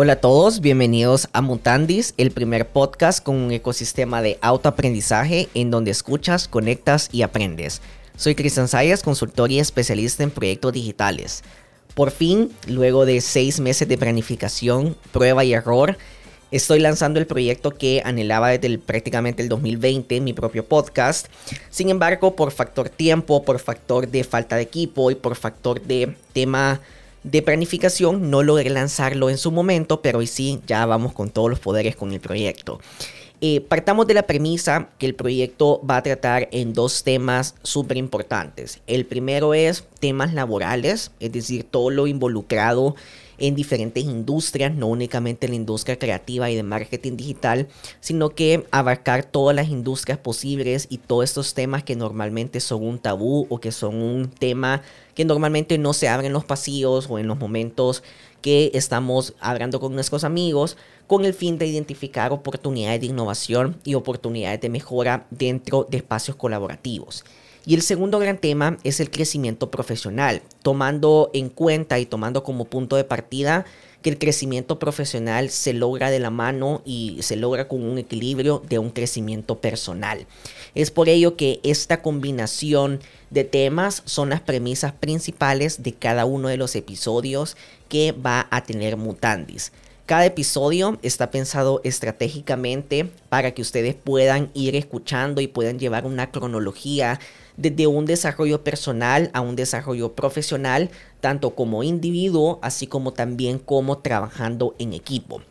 Hola a todos, bienvenidos a Mutandis, el primer podcast con un ecosistema de autoaprendizaje en donde escuchas, conectas y aprendes. Soy Cristian Sayas, consultor y especialista en proyectos digitales. Por fin, luego de seis meses de planificación, prueba y error, estoy lanzando el proyecto que anhelaba desde prácticamente el 2020, mi propio podcast. Sin embargo, por factor tiempo, por factor de falta de equipo y por factor de tema de planificación no logré lanzarlo en su momento, pero hoy sí, ya vamos con todos los poderes con el proyecto. Eh, partamos de la premisa que el proyecto va a tratar en dos temas súper importantes. El primero es temas laborales, es decir, todo lo involucrado en diferentes industrias, no únicamente en la industria creativa y de marketing digital, sino que abarcar todas las industrias posibles y todos estos temas que normalmente son un tabú o que son un tema que normalmente no se abren en los pasillos o en los momentos que estamos hablando con nuestros amigos con el fin de identificar oportunidades de innovación y oportunidades de mejora dentro de espacios colaborativos. Y el segundo gran tema es el crecimiento profesional, tomando en cuenta y tomando como punto de partida que el crecimiento profesional se logra de la mano y se logra con un equilibrio de un crecimiento personal. Es por ello que esta combinación de temas son las premisas principales de cada uno de los episodios que va a tener Mutandis. Cada episodio está pensado estratégicamente para que ustedes puedan ir escuchando y puedan llevar una cronología desde un desarrollo personal a un desarrollo profesional, tanto como individuo, así como también como trabajando en equipo.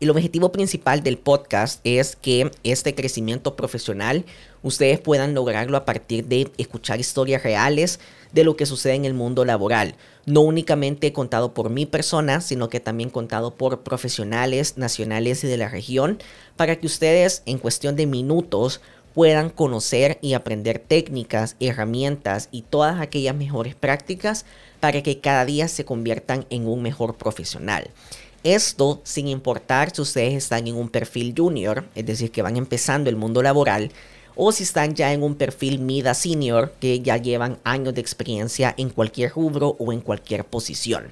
El objetivo principal del podcast es que este crecimiento profesional ustedes puedan lograrlo a partir de escuchar historias reales de lo que sucede en el mundo laboral. No únicamente contado por mi persona, sino que también contado por profesionales nacionales y de la región, para que ustedes en cuestión de minutos puedan conocer y aprender técnicas, herramientas y todas aquellas mejores prácticas para que cada día se conviertan en un mejor profesional. Esto sin importar si ustedes están en un perfil junior, es decir, que van empezando el mundo laboral, o si están ya en un perfil mida senior, que ya llevan años de experiencia en cualquier rubro o en cualquier posición.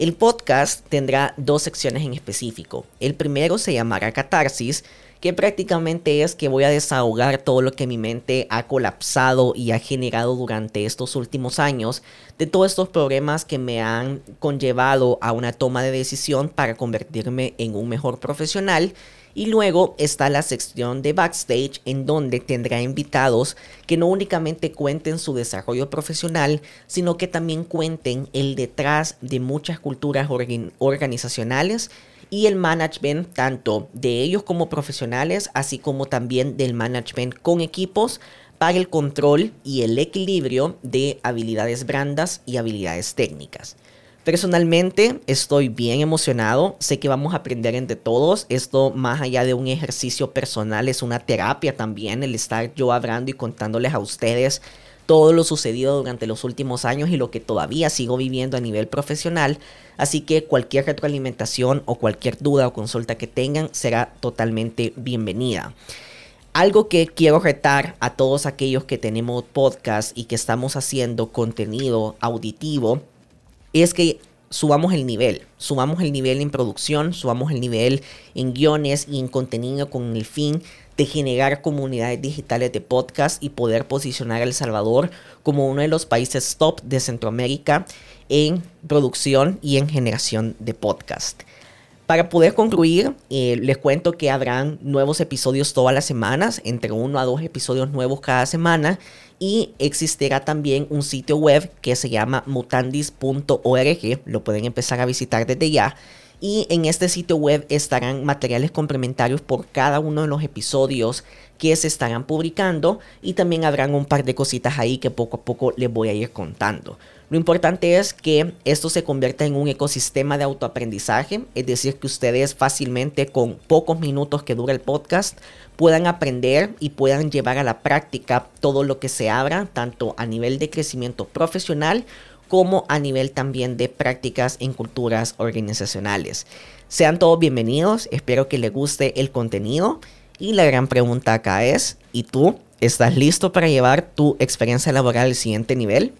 El podcast tendrá dos secciones en específico. El primero se llamará Catarsis, que prácticamente es que voy a desahogar todo lo que mi mente ha colapsado y ha generado durante estos últimos años de todos estos problemas que me han conllevado a una toma de decisión para convertirme en un mejor profesional. Y luego está la sección de backstage en donde tendrá invitados que no únicamente cuenten su desarrollo profesional, sino que también cuenten el detrás de muchas culturas organizacionales y el management tanto de ellos como profesionales, así como también del management con equipos para el control y el equilibrio de habilidades brandas y habilidades técnicas. Personalmente estoy bien emocionado, sé que vamos a aprender entre todos, esto más allá de un ejercicio personal es una terapia también, el estar yo hablando y contándoles a ustedes todo lo sucedido durante los últimos años y lo que todavía sigo viviendo a nivel profesional. Así que cualquier retroalimentación o cualquier duda o consulta que tengan será totalmente bienvenida. Algo que quiero retar a todos aquellos que tenemos podcast y que estamos haciendo contenido auditivo es que subamos el nivel, subamos el nivel en producción, subamos el nivel en guiones y en contenido con el fin de generar comunidades digitales de podcast y poder posicionar a El Salvador como uno de los países top de Centroamérica en producción y en generación de podcast. Para poder concluir, eh, les cuento que habrán nuevos episodios todas las semanas, entre uno a dos episodios nuevos cada semana, y existirá también un sitio web que se llama mutandis.org, lo pueden empezar a visitar desde ya y en este sitio web estarán materiales complementarios por cada uno de los episodios que se estarán publicando y también habrán un par de cositas ahí que poco a poco les voy a ir contando. Lo importante es que esto se convierta en un ecosistema de autoaprendizaje, es decir, que ustedes fácilmente con pocos minutos que dura el podcast puedan aprender y puedan llevar a la práctica todo lo que se abra, tanto a nivel de crecimiento profesional como a nivel también de prácticas en culturas organizacionales. Sean todos bienvenidos, espero que les guste el contenido y la gran pregunta acá es, ¿y tú estás listo para llevar tu experiencia laboral al siguiente nivel?